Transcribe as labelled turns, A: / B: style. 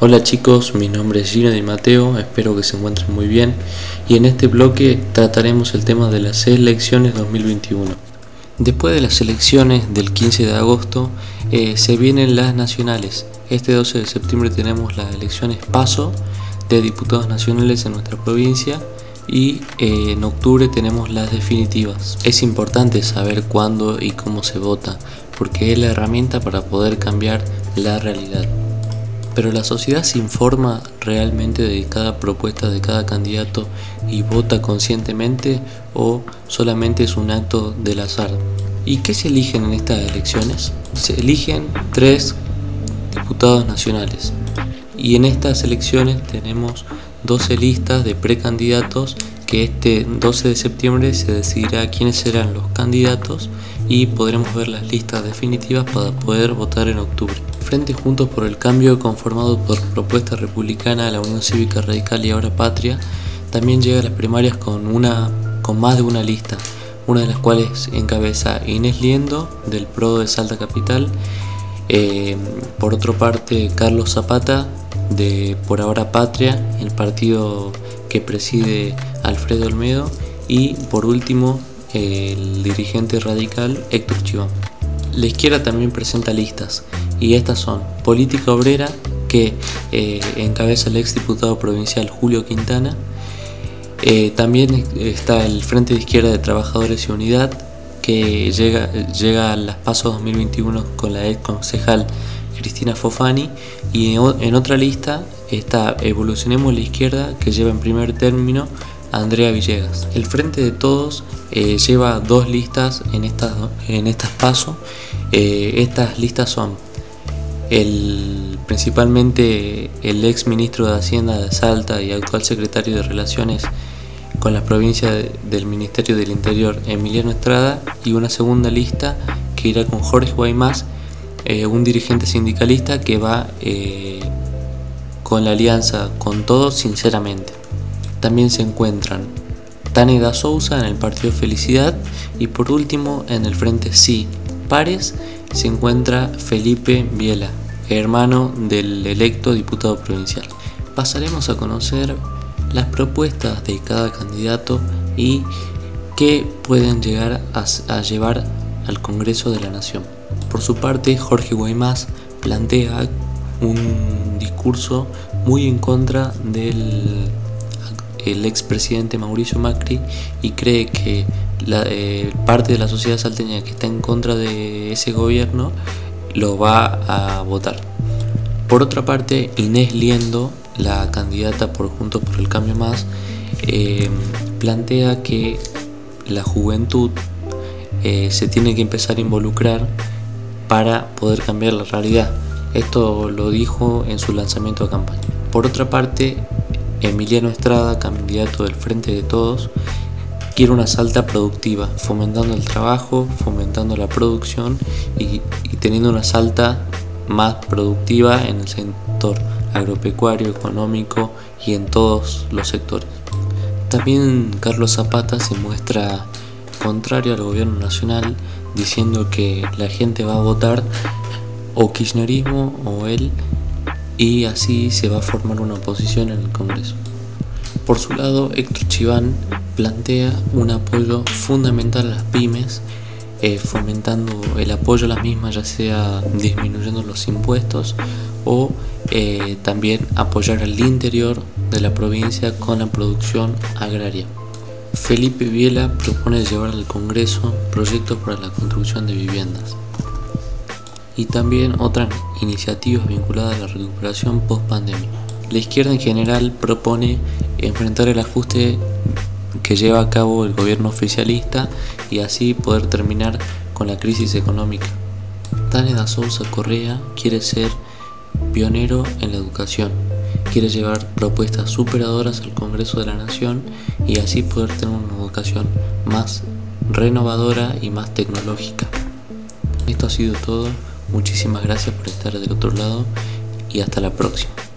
A: Hola chicos, mi nombre es Gino Di Mateo, espero que se encuentren muy bien y en este bloque trataremos el tema de las elecciones 2021. Después de las elecciones del 15 de agosto eh, se vienen las nacionales. Este 12 de septiembre tenemos las elecciones PASO de diputados nacionales en nuestra provincia y eh, en octubre tenemos las definitivas. Es importante saber cuándo y cómo se vota porque es la herramienta para poder cambiar la realidad pero la sociedad se informa realmente de cada propuesta de cada candidato y vota conscientemente o solamente es un acto del azar. ¿Y qué se eligen en estas elecciones? Se eligen tres diputados nacionales y en estas elecciones tenemos 12 listas de precandidatos que este 12 de septiembre se decidirá quiénes serán los candidatos y podremos ver las listas definitivas para poder votar en octubre. Frente Juntos por el Cambio, conformado por Propuesta Republicana, la Unión Cívica Radical y ahora Patria, también llega a las primarias con, una, con más de una lista, una de las cuales encabeza Inés Liendo, del PRO de Salta Capital, eh, por otra parte Carlos Zapata, de Por ahora Patria, el partido que preside Alfredo Olmedo, y por último el dirigente radical Héctor Chiván. La izquierda también presenta listas y estas son Política Obrera, que eh, encabeza el exdiputado provincial Julio Quintana. Eh, también está el Frente de Izquierda de Trabajadores y Unidad, que llega, llega a las pasos 2021 con la ex concejal Cristina Fofani. Y en, otra lista está Evolucionemos la Izquierda, que lleva en primer término Andrea Villegas. El Frente de Todos eh, lleva dos listas en estas, en estas pasos. estas listas son el, principalmente el ex ministro de Hacienda de Salta y actual secretario de Relaciones con la provincia del Ministerio del Interior, Emiliano Estrada, y una segunda lista que irá con Jorge Guaymás, eh, un dirigente sindicalista que va eh, con la alianza con todos sinceramente. También se encuentran Tánida Sousa en el Partido Felicidad y por último en el Frente Sí Pares se encuentra Felipe Viela, hermano del electo diputado provincial. Pasaremos a conocer las propuestas de cada candidato y qué pueden llegar a, llevar al Congreso de la Nación. Por su parte, Jorge Guaymás plantea un discurso muy en contra del el expresidente Mauricio Macri y cree que la, eh, parte de la sociedad salteña que está en contra de ese gobierno lo va a votar. Por otra parte, Inés Liendo, la candidata por Juntos por el Cambio Más, eh, plantea que la juventud eh, se tiene que empezar a involucrar para poder cambiar la realidad. Esto lo dijo en su lanzamiento de campaña. Por otra parte, Emiliano Estrada, candidato del Frente de Todos, quiere una salta productiva, fomentando el trabajo, fomentando la producción y, teniendo una salta más productiva en el sector agropecuario, económico y en todos los sectores. También Carlos Zapata se muestra contrario al gobierno nacional diciendo que la gente va a votar o kirchnerismo o él y así se va a formar una oposición en el Congreso. Por su lado, Héctor Chiván plantea un apoyo fundamental a las pymes, eh, fomentando el apoyo a las mismas, ya sea disminuyendo los impuestos o eh, también apoyar al interior de la provincia con la producción agraria. Felipe Viela propone llevar al Congreso proyectos para la construcción de viviendas y también otras iniciativas vinculadas a la recuperación post pandemia. La izquierda en general propone enfrentar el ajuste que lleva a cabo el gobierno oficialista y así poder terminar con la crisis económica. Tâneda Sousa Correa quiere ser pionero en la educación, quiere llevar propuestas superadoras al Congreso de la Nación y así poder tener una educación más renovadora y más tecnológica. Esto ha sido todo, muchísimas gracias por estar del otro lado y hasta la próxima.